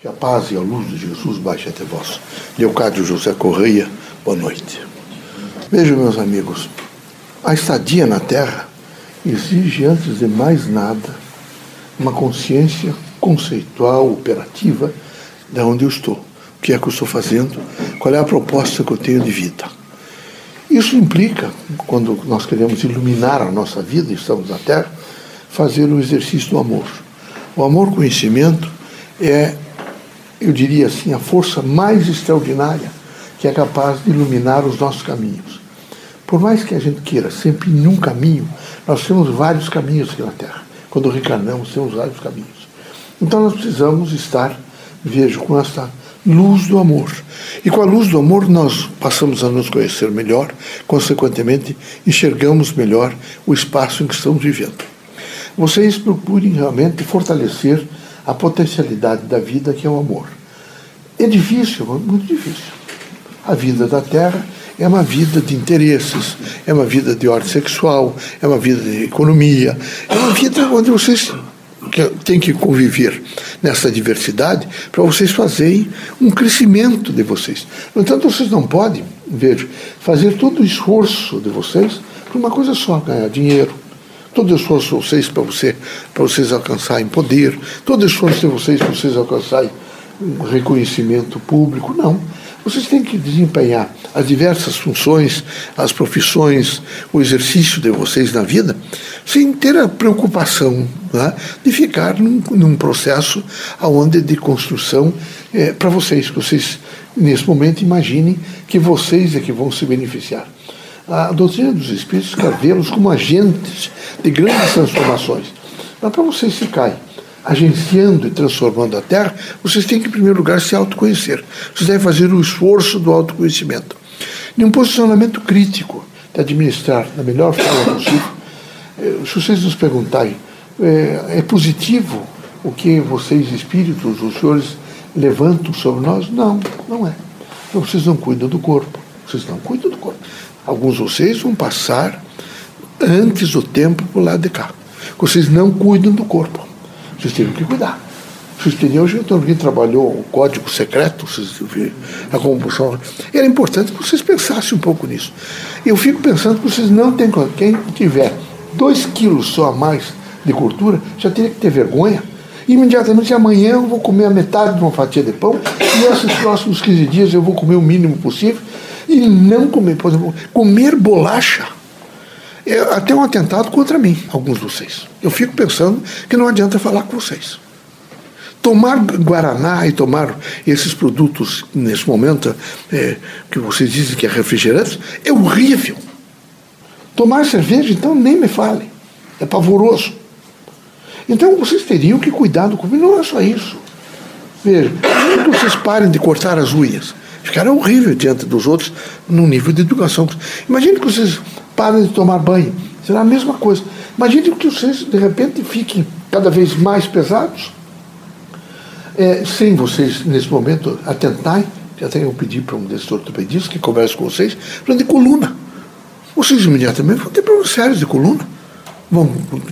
Que a paz e a luz de Jesus baixe até vós. Leocádio José Correia, boa noite. Vejam, meus amigos, a estadia na Terra exige, antes de mais nada, uma consciência conceitual, operativa, de onde eu estou, o que é que eu estou fazendo, qual é a proposta que eu tenho de vida. Isso implica, quando nós queremos iluminar a nossa vida, estamos na Terra, fazer o exercício do amor. O amor-conhecimento é eu diria assim, a força mais extraordinária que é capaz de iluminar os nossos caminhos. Por mais que a gente queira sempre em um caminho, nós temos vários caminhos aqui na Terra. Quando reencarnamos, temos vários caminhos. Então nós precisamos estar, vejo, com essa luz do amor. E com a luz do amor nós passamos a nos conhecer melhor, consequentemente enxergamos melhor o espaço em que estamos vivendo. Vocês procurem realmente fortalecer a potencialidade da vida que é o amor. É difícil, muito difícil. A vida da Terra é uma vida de interesses, é uma vida de ordem sexual, é uma vida de economia, é uma vida onde vocês têm que conviver nessa diversidade para vocês fazerem um crescimento de vocês. No entanto, vocês não podem, veja, fazer todo o esforço de vocês para uma coisa só, ganhar dinheiro, todo esforço de vocês para você, para vocês alcançarem poder, todo esforço de vocês para vocês alcançarem um reconhecimento público, não. Vocês têm que desempenhar as diversas funções, as profissões, o exercício de vocês na vida, sem ter a preocupação né, de ficar num, num processo aonde de construção é, para vocês, que vocês, nesse momento, imaginem que vocês é que vão se beneficiar. A doutrina dos Espíritos quer vê-los como agentes de grandes transformações. Mas para vocês ficarem agenciando e transformando a Terra, vocês têm que, em primeiro lugar, se autoconhecer. Vocês devem fazer o esforço do autoconhecimento. Em um posicionamento crítico de administrar da melhor forma possível, eh, se vocês nos perguntarem, é, é positivo o que vocês, espíritos, os senhores, levantam sobre nós? Não, não é. Então, vocês não cuidam do corpo. Vocês não cuidam do corpo. Alguns de vocês vão passar antes do tempo para o lado de cá. Vocês não cuidam do corpo. Vocês teriam que cuidar. Vocês teriam, hoje alguém trabalhou o código secreto, vocês viram, a compulsão. Era importante que vocês pensassem um pouco nisso. Eu fico pensando que vocês não têm. Quem tiver dois quilos só a mais de gordura já teria que ter vergonha. Imediatamente amanhã eu vou comer a metade de uma fatia de pão e esses próximos 15 dias eu vou comer o mínimo possível e não comer, por exemplo, comer bolacha é até um atentado contra mim, alguns de vocês. Eu fico pensando que não adianta falar com vocês. Tomar Guaraná e tomar esses produtos nesse momento é, que vocês dizem que é refrigerante é horrível. Tomar cerveja, então, nem me fale. É pavoroso. Então vocês teriam que cuidar do corpo. Não é só isso. Veja, que vocês parem de cortar as unhas. Ficaram horrível diante dos outros no nível de educação. Imagine que vocês parem de tomar banho. Será a mesma coisa. Imagine que vocês, de repente, fiquem cada vez mais pesados, é, sem vocês, nesse momento, atentarem. Já tenho pedido para um desses ortopedistas que converse com vocês, falando de coluna. Vocês imediatamente vão ter problemas sérios de coluna. Vão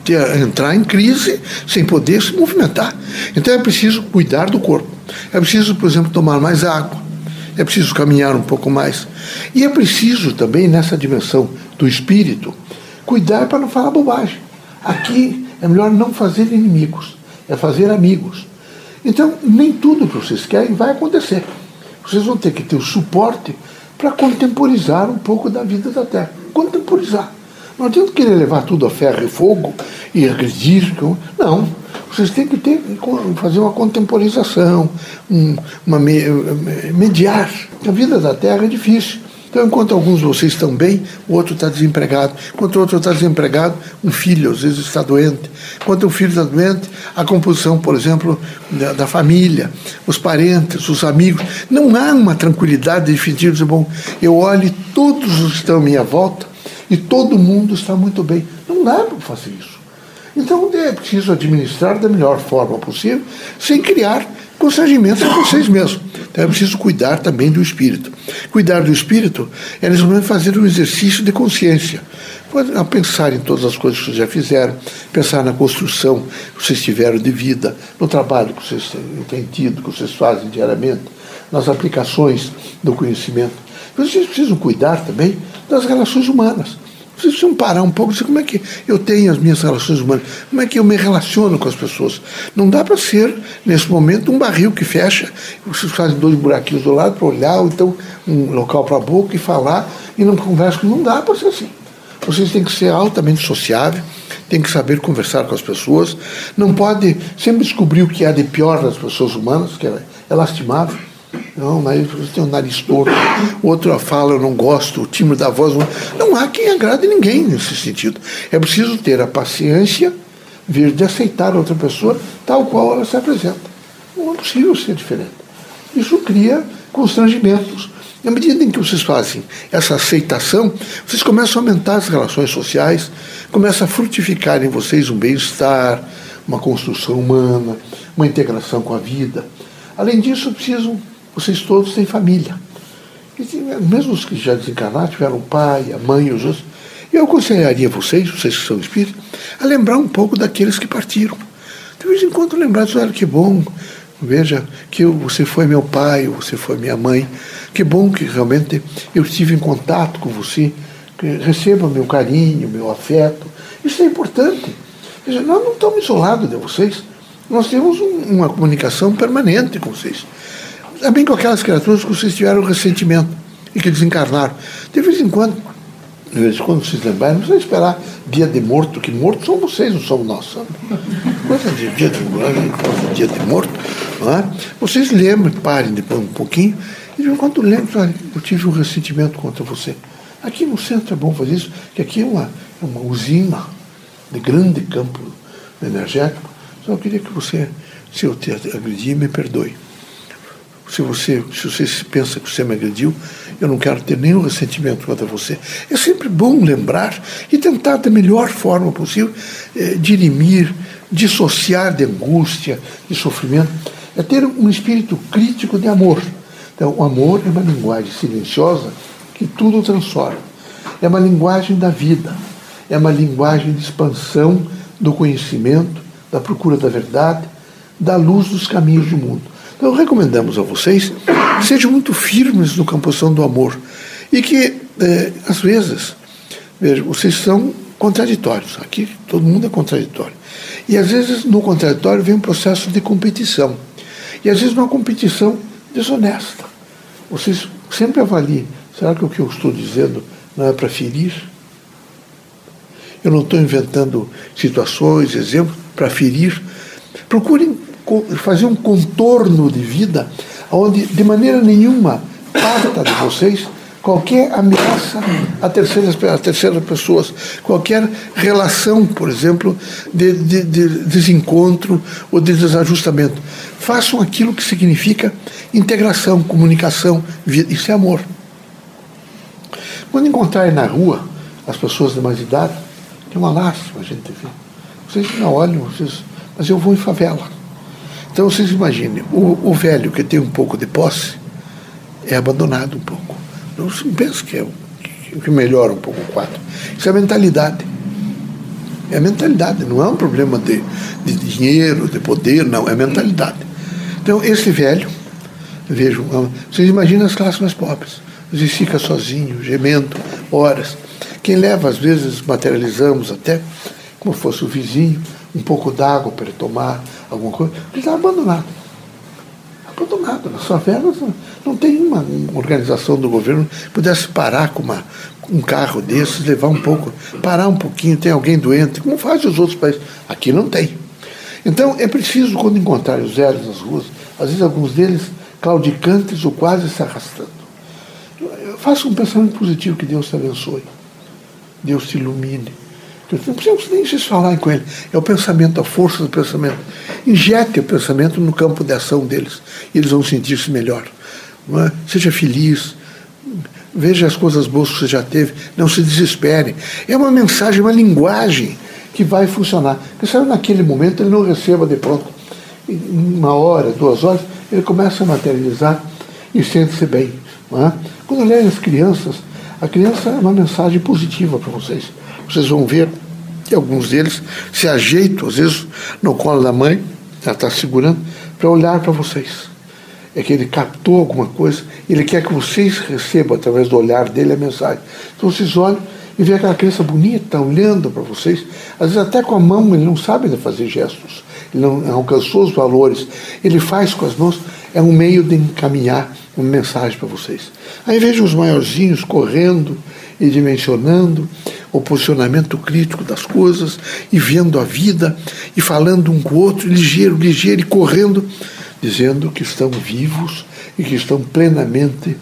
ter, entrar em crise sem poder se movimentar. Então é preciso cuidar do corpo. É preciso, por exemplo, tomar mais água é preciso caminhar um pouco mais. E é preciso também, nessa dimensão do espírito, cuidar para não falar bobagem. Aqui é melhor não fazer inimigos, é fazer amigos. Então, nem tudo que vocês querem vai acontecer. Vocês vão ter que ter o suporte para contemporizar um pouco da vida da Terra. Contemporizar. Não adianta querer levar tudo a ferro e fogo e agredir. Não. Vocês têm que ter, fazer uma contemporização, um, uma mediar. A vida da Terra é difícil. Então, enquanto alguns de vocês estão bem, o outro está desempregado. Enquanto o outro está desempregado, um filho às vezes está doente. Enquanto o filho está doente, a composição, por exemplo, da, da família, os parentes, os amigos. Não há uma tranquilidade de dizer, bom, eu olho e todos os que estão à minha volta e todo mundo está muito bem. Não dá para fazer isso. Então é preciso administrar da melhor forma possível, sem criar constrangimentos a vocês mesmos. Então é preciso cuidar também do espírito. Cuidar do espírito é, momento, fazer um exercício de consciência. a pensar em todas as coisas que vocês já fizeram, pensar na construção que vocês tiveram de vida, no trabalho que vocês têm tido, que vocês fazem diariamente, nas aplicações do conhecimento. Vocês precisam cuidar também das relações humanas. Precisam parar um pouco e dizer como é que eu tenho as minhas relações humanas, como é que eu me relaciono com as pessoas. Não dá para ser, nesse momento, um barril que fecha, vocês fazem dois buraquinhos do lado para olhar, ou então um local para a boca e falar, e não conversa. Não dá para ser assim. Vocês têm que ser altamente sociáveis, têm que saber conversar com as pessoas, não pode sempre descobrir o que há de pior das pessoas humanas, que é lastimável não, mas você tem um nariz torto, outro fala, eu não gosto, o timbre da voz. Não há quem agrade ninguém nesse sentido. É preciso ter a paciência vir de aceitar outra pessoa tal qual ela se apresenta. Não é possível ser diferente. Isso cria constrangimentos. À medida em que vocês fazem essa aceitação, vocês começam a aumentar as relações sociais, começa a frutificar em vocês um bem-estar, uma construção humana, uma integração com a vida. Além disso, precisam vocês todos têm família. mesmo os que já desencarnaram, tiveram o pai, a mãe, os outros. Eu aconselharia vocês, vocês que são espíritos, a lembrar um pouco daqueles que partiram. De vez em quando lembrar, olha que bom, veja que você foi meu pai, você foi minha mãe. Que bom que realmente eu estive em contato com você. receba meu carinho, meu afeto. Isso é importante. Veja, nós não estamos isolados de vocês. Nós temos um, uma comunicação permanente com vocês também com aquelas criaturas que vocês tiveram ressentimento e que desencarnaram. De vez em quando, de vez em quando vocês lembrarem, não precisa esperar dia de morto, que morto são vocês, não somos nós. Sabe? Coisa de dia de, dia de morto. Não é? Vocês lembrem, parem depois um pouquinho, e de vez em quando lembrem, olha, eu tive um ressentimento contra você. Aqui no centro é bom fazer isso, que aqui é uma, é uma usina de grande campo energético. Só queria que você, se eu te agredi, me perdoe se você, se você pensa que você me agrediu, eu não quero ter nenhum ressentimento contra você. É sempre bom lembrar e tentar da melhor forma possível eh, dirimir, dissociar de angústia, de sofrimento. É ter um espírito crítico de amor. Então, o amor é uma linguagem silenciosa que tudo transforma. É uma linguagem da vida. É uma linguagem de expansão do conhecimento, da procura da verdade, da luz dos caminhos do mundo. Então, recomendamos a vocês que sejam muito firmes no campoção do amor e que, é, às vezes, vejam, vocês são contraditórios. Aqui todo mundo é contraditório. E às vezes no contraditório vem um processo de competição. E às vezes uma competição desonesta. Vocês sempre avaliem, será que o que eu estou dizendo não é para ferir? Eu não estou inventando situações, exemplos para ferir. Procurem fazer um contorno de vida onde de maneira nenhuma parta de vocês qualquer ameaça a terceiras, a terceiras pessoas, qualquer relação, por exemplo, de, de, de, desencontro ou de desajustamento. Façam aquilo que significa integração, comunicação, vida. isso é amor. Quando encontrarem na rua as pessoas de mais idade, é uma lástima a gente ver. Vocês não olham, vocês, mas eu vou em favela. Então vocês imaginem, o, o velho que tem um pouco de posse é abandonado um pouco. Não se pensa que é o que melhora um pouco o quadro. Isso é mentalidade. É mentalidade, não é um problema de, de dinheiro, de poder, não, é mentalidade. Então, esse velho, vejam, vocês imaginam as classes mais pobres. Vezes fica sozinho, gemendo, horas. Quem leva, às vezes, materializamos até, como fosse o vizinho, um pouco d'água para ele tomar, alguma coisa, ele está abandonado. Abandonado. Nas favelas não tem uma, uma organização do governo que pudesse parar com uma, um carro desses, levar um pouco, parar um pouquinho, tem alguém doente, como faz os outros países. Aqui não tem. Então é preciso, quando encontrar os velhos nas ruas, às vezes alguns deles claudicantes ou quase se arrastando. Faça um pensamento positivo, que Deus te abençoe. Deus te ilumine não precisamos nem vocês falarem com ele. É o pensamento, a força do pensamento. Injete o pensamento no campo de ação deles. E eles vão sentir-se melhor. É? Seja feliz. Veja as coisas boas que você já teve. Não se desespere. É uma mensagem, uma linguagem que vai funcionar. Porque sabe, naquele momento ele não receba de pronto. Em uma hora, duas horas, ele começa a materializar e sente-se bem. É? Quando olharem as crianças, a criança é uma mensagem positiva para vocês vocês vão ver que alguns deles se ajeitam, às vezes, no colo da mãe, ela está segurando, para olhar para vocês. É que ele captou alguma coisa, ele quer que vocês recebam, através do olhar dele, a mensagem. Então vocês olham e vê aquela criança bonita olhando para vocês, às vezes até com a mão, ele não sabe fazer gestos, ele não alcançou os valores, ele faz com as mãos, é um meio de encaminhar uma mensagem para vocês. Aí vejo os maiorzinhos correndo e dimensionando o posicionamento crítico das coisas e vendo a vida e falando um com o outro, ligeiro, ligeiro e correndo, dizendo que estão vivos e que estão plenamente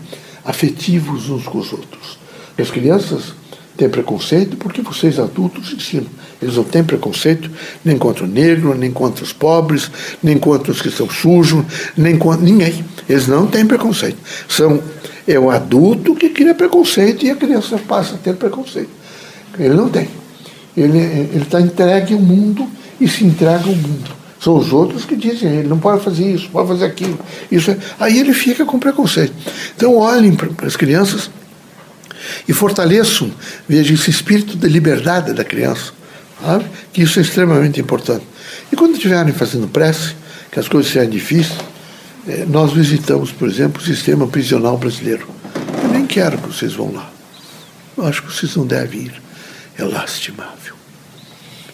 afetivos uns com os outros. As crianças têm preconceito porque vocês adultos ensinam. Eles não têm preconceito nem contra o negro, nem contra os pobres, nem contra os que são sujos, nem contra ninguém. Eles não têm preconceito. São é o adulto que cria preconceito e a criança passa a ter preconceito. Ele não tem. Ele está entregue ao mundo e se entrega ao mundo. São os outros que dizem, ele não pode fazer isso, pode fazer aquilo. Isso é... Aí ele fica com preconceito. Então olhem para as crianças e fortaleçam, vejam esse espírito de liberdade da criança, sabe? que isso é extremamente importante. E quando estiverem fazendo prece, que as coisas sejam difíceis, eh, nós visitamos, por exemplo, o sistema prisional brasileiro. Eu nem quero que vocês vão lá. Eu acho que vocês não devem ir. É lastimável.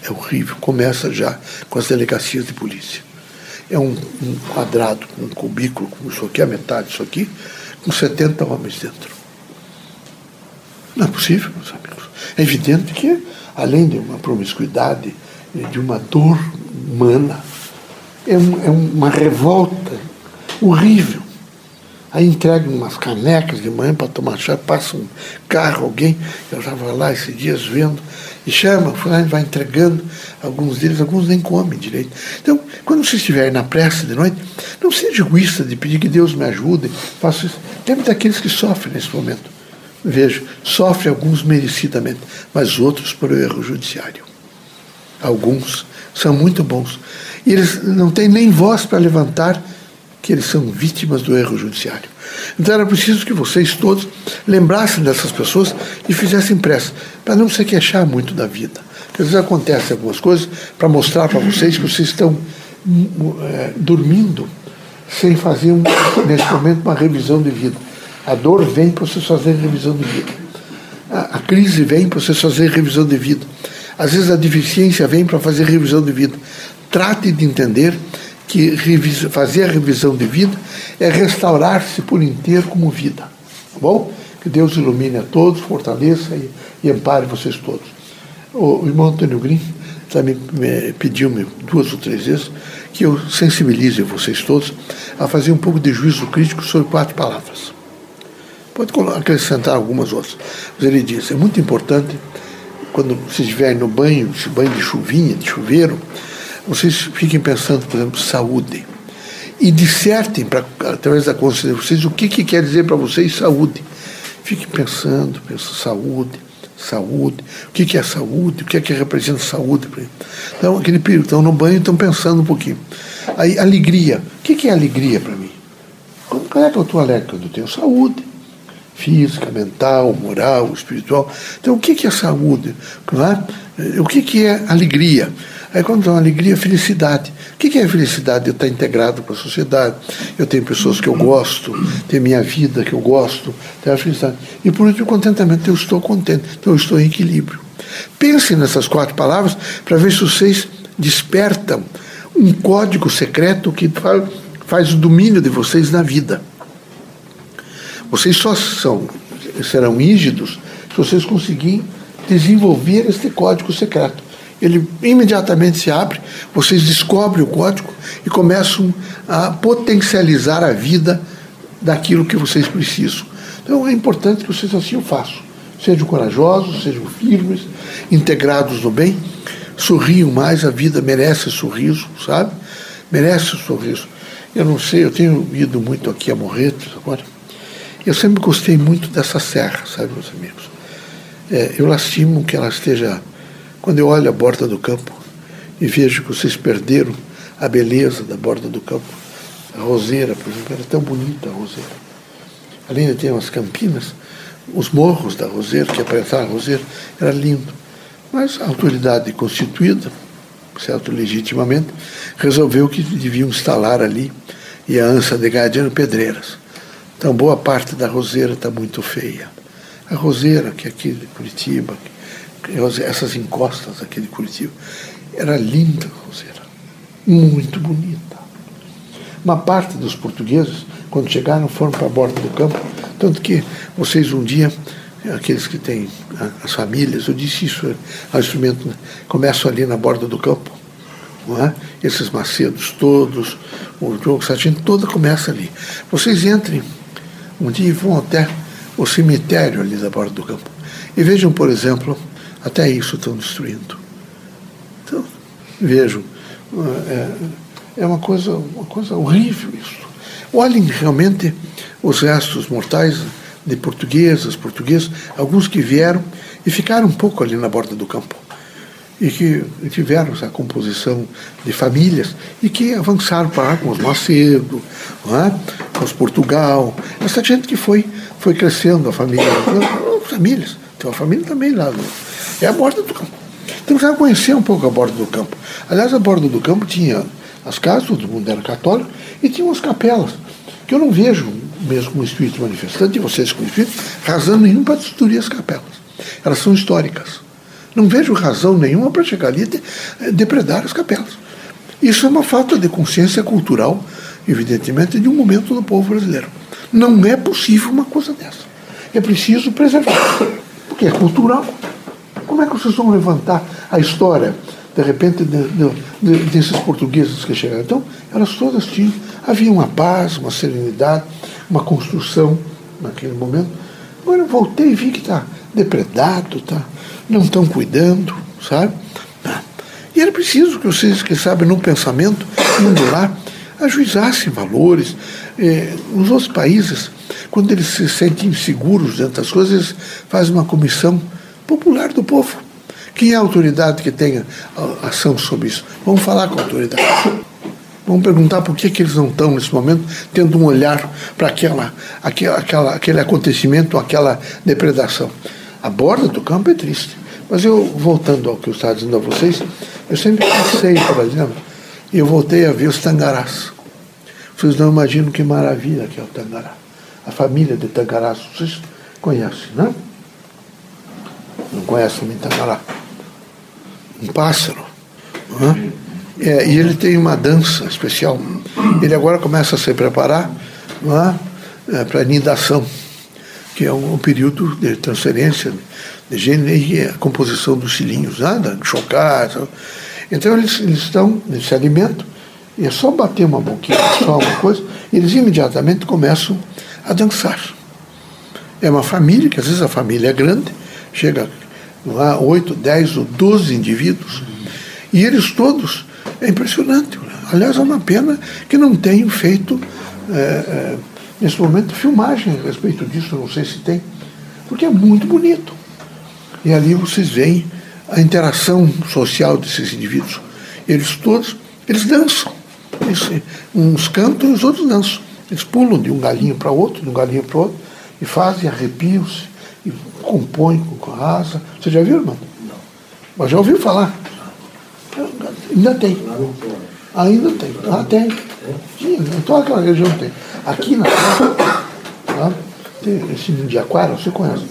É horrível. Começa já com as delegacias de polícia. É um, um quadrado, um cubículo, como isso aqui, a metade disso aqui, com 70 homens dentro. Não é possível, meus amigos. É evidente que, além de uma promiscuidade, de uma dor humana, é, um, é uma revolta horrível. Aí entregam umas canecas de manhã para tomar chá, passa um carro, alguém, eu estava lá esses dias vendo, e chama, vai entregando, alguns deles, alguns nem comem direito. Então, quando você estiver na pressa de noite, não seja egoísta de pedir que Deus me ajude, faça isso. Lembre daqueles que sofrem nesse momento. Vejo, sofrem alguns merecidamente, mas outros por erro judiciário. Alguns são muito bons. E eles não têm nem voz para levantar que eles são vítimas do erro judiciário. Então era preciso que vocês todos lembrassem dessas pessoas e fizessem pressa, para não se queixar muito da vida. Porque às vezes acontecem algumas coisas para mostrar para vocês que vocês estão é, dormindo sem fazer, um, nesse momento, uma revisão de vida. A dor vem para vocês fazerem revisão de vida. A, a crise vem para vocês fazerem revisão de vida. Às vezes a deficiência vem para fazer revisão de vida. Trate de entender que fazer a revisão de vida é restaurar-se por inteiro como vida. Tá bom? Que Deus ilumine a todos, fortaleça e, e ampare vocês todos. O, irmão Antônio Green também pediu-me duas ou três vezes que eu sensibilize vocês todos a fazer um pouco de juízo crítico sobre quatro palavras. Pode acrescentar algumas outras. Mas ele diz: é muito importante, quando vocês estiverem no banho, esse banho de chuvinha, de chuveiro, vocês fiquem pensando, por exemplo, saúde. E dissertem, pra, através da consciência de vocês, o que, que quer dizer para vocês saúde. Fiquem pensando, pensando saúde, saúde, o que, que é saúde, o que é que representa saúde. Então, aquele período, estão no banho e estão pensando um pouquinho. Aí, alegria. O que, que é alegria para mim? Quando é que eu estou alegre? Quando eu tenho saúde física, mental, moral, espiritual. Então, o que, é saúde? Claro? O que é alegria? Aí quando dá uma alegria, felicidade. O que é felicidade? Eu estar integrado com a sociedade, eu tenho pessoas que eu gosto, tenho minha vida que eu gosto, tenho a felicidade. E por último, contentamento, eu estou contente, então eu estou em equilíbrio. Pensem nessas quatro palavras para ver se vocês despertam um código secreto que faz o domínio de vocês na vida. Vocês só são, serão rígidos se vocês conseguirem desenvolver este código secreto ele imediatamente se abre, vocês descobrem o código e começam a potencializar a vida daquilo que vocês precisam. Então é importante que vocês assim o façam. Sejam corajosos, sejam firmes, integrados no bem, sorriam mais, a vida merece sorriso, sabe? Merece sorriso. Eu não sei, eu tenho ido muito aqui a Morretes agora. Eu sempre gostei muito dessa serra, sabe, meus amigos? É, eu lastimo que ela esteja quando eu olho a borda do campo e vejo que vocês perderam a beleza da borda do campo, a roseira, por exemplo, era tão bonita a roseira. Além de ter umas campinas, os morros da roseira, que aparentavam a roseira, era lindo. Mas a autoridade constituída, certo, legitimamente, resolveu que deviam instalar ali e a ança de Gadiano Pedreiras. Então, boa parte da roseira está muito feia. A roseira, que é aqui de Curitiba, essas encostas aqui de Curitiba, era linda a roseira, muito bonita. Uma parte dos portugueses, quando chegaram, foram para a borda do campo, tanto que vocês um dia aqueles que têm as famílias, eu disse isso, um instrumento, né? começam ali na borda do campo, não é? esses macedos todos, o jogo sargento toda começa ali. Vocês entrem um dia e vão até o cemitério ali da borda do campo. E vejam, por exemplo, até isso estão destruindo. Então, vejam, é, é uma, coisa, uma coisa horrível isso. Olhem realmente os restos mortais de portuguesas, portugueses, alguns que vieram e ficaram um pouco ali na borda do campo e que tiveram essa composição de famílias e que avançaram para com os Macedo, é? com os Portugal, essa gente que foi, foi crescendo, a família, as famílias, tem uma família também lá, é a borda do campo. Então vai conhecer um pouco a borda do campo. Aliás, a borda do campo tinha as casas, todo mundo era católico, e tinha umas capelas, que eu não vejo mesmo com o espírito manifestante, e vocês com o espírito, razão nenhuma para destruir as capelas. Elas são históricas. Não vejo razão nenhuma para chegar ali e depredar as capelas. Isso é uma falta de consciência cultural, evidentemente, de um momento do povo brasileiro. Não é possível uma coisa dessa. É preciso preservar, porque é cultural. Como é que vocês vão levantar a história, de repente, de, de, de, desses portugueses que chegaram? Então, elas todas tinham. Havia uma paz, uma serenidade, uma construção naquele momento. Agora eu voltei e vi que está depredado, tá, não estão cuidando, sabe? E era preciso que vocês que sabem no pensamento, lá, ajuizassem valores. Eh, nos outros países, quando eles se sentem inseguros dentro das coisas, eles fazem uma comissão popular do povo. Quem é a autoridade que tenha ação sobre isso? Vamos falar com a autoridade. Vamos perguntar por que, que eles não estão, nesse momento, tendo um olhar para aquela, aquela, aquela, aquele acontecimento, aquela depredação. A borda do campo é triste. Mas eu, voltando ao que eu estava dizendo a vocês, eu sempre passei por ali, né? e eu voltei a ver os tangarás. Vocês não imaginam que maravilha que é o tangará. A família de tangarás, vocês conhecem, né? Não conhecem o tangará? Um pássaro. É? E ele tem uma dança especial. Ele agora começa a se preparar é? para a nidação, que é um, um, período de transferência de gênero e a composição dos cilinhos, nada, chocar. Então eles, eles estão, eles se alimentam, e é só bater uma boquinha, só uma coisa, e eles imediatamente começam a dançar. É uma família, que às vezes a família é grande, chega lá oito, dez ou doze indivíduos, e eles todos é impressionante. Aliás, é uma pena que não tenham feito, é, é, nesse momento, filmagem a respeito disso, não sei se tem, porque é muito bonito. E ali vocês veem a interação social desses indivíduos. Eles todos, eles dançam. Eles, uns cantam e os outros dançam. Eles pulam de um galinho para outro, de um galinho para outro, e fazem, arrepiam-se, e compõem com a asa. Você já viu, irmão? Não. Mas já ouviu falar? Ainda tem. Ainda tem. Ah, tem. Tinha, em toda aquela região tem. Aqui na tá? esse de Aquara, você conhece?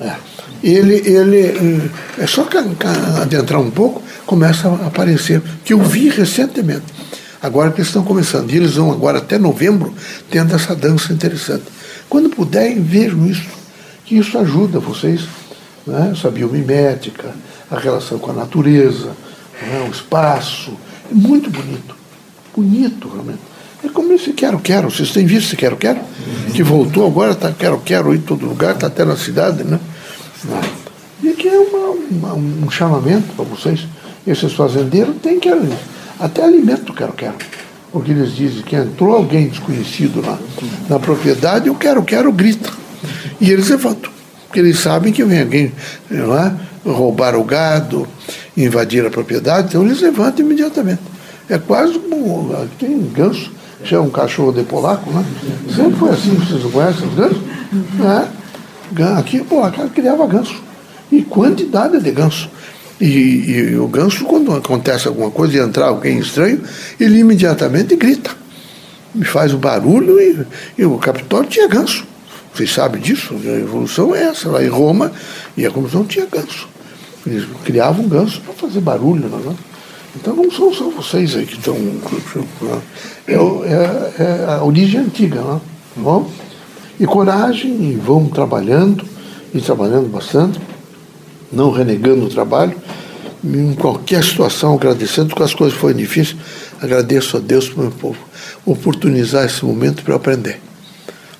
É. Ele, ele, é só adentrar um pouco, começa a aparecer, que eu vi recentemente. Agora que eles estão começando. E eles vão agora até novembro tendo essa dança interessante. Quando puderem, vejam isso, que isso ajuda vocês, né? essa biomimética, a relação com a natureza, né, o espaço. É muito bonito. Bonito, realmente. É como esse Quero Quero. Vocês têm visto esse Quero Quero? Que voltou agora, está Quero Quero em todo lugar, está até na cidade, né? E que é uma, uma, um chamamento para vocês. Esses fazendeiros têm que até alimento Quero Quero. Porque eles dizem que entrou alguém desconhecido lá na propriedade, eu quero, quero, grita. E eles levantam. Porque eles sabem que vem alguém lá roubar o gado, invadir a propriedade, então eles levantam imediatamente. É quase como. Tem ganso, que é um cachorro de polaco, né? Sempre foi assim, vocês não conhecem os gansos? É. Aqui, pô, a cara criava ganso. E quantidade de ganso. E, e, o ganso, quando acontece alguma coisa e entrar alguém estranho, ele imediatamente grita. Faz o barulho e, e o Capitólio tinha ganso. Vocês sabem disso? A evolução é essa. Lá em Roma, e a comissão tinha ganso. Eles criavam ganso para fazer barulho. Não é? Então não são só vocês aí que estão. É, é, é a origem antiga. Não é? Bom? E coragem, e vão trabalhando, e trabalhando bastante, não renegando o trabalho, em qualquer situação, agradecendo, porque as coisas foram difíceis, agradeço a Deus por oportunizar esse momento para aprender.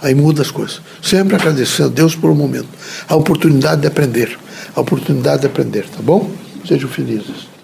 Aí muda as coisas. Sempre agradecendo a Deus por um momento. A oportunidade de aprender. A oportunidade de aprender, tá bom? Sejam felizes.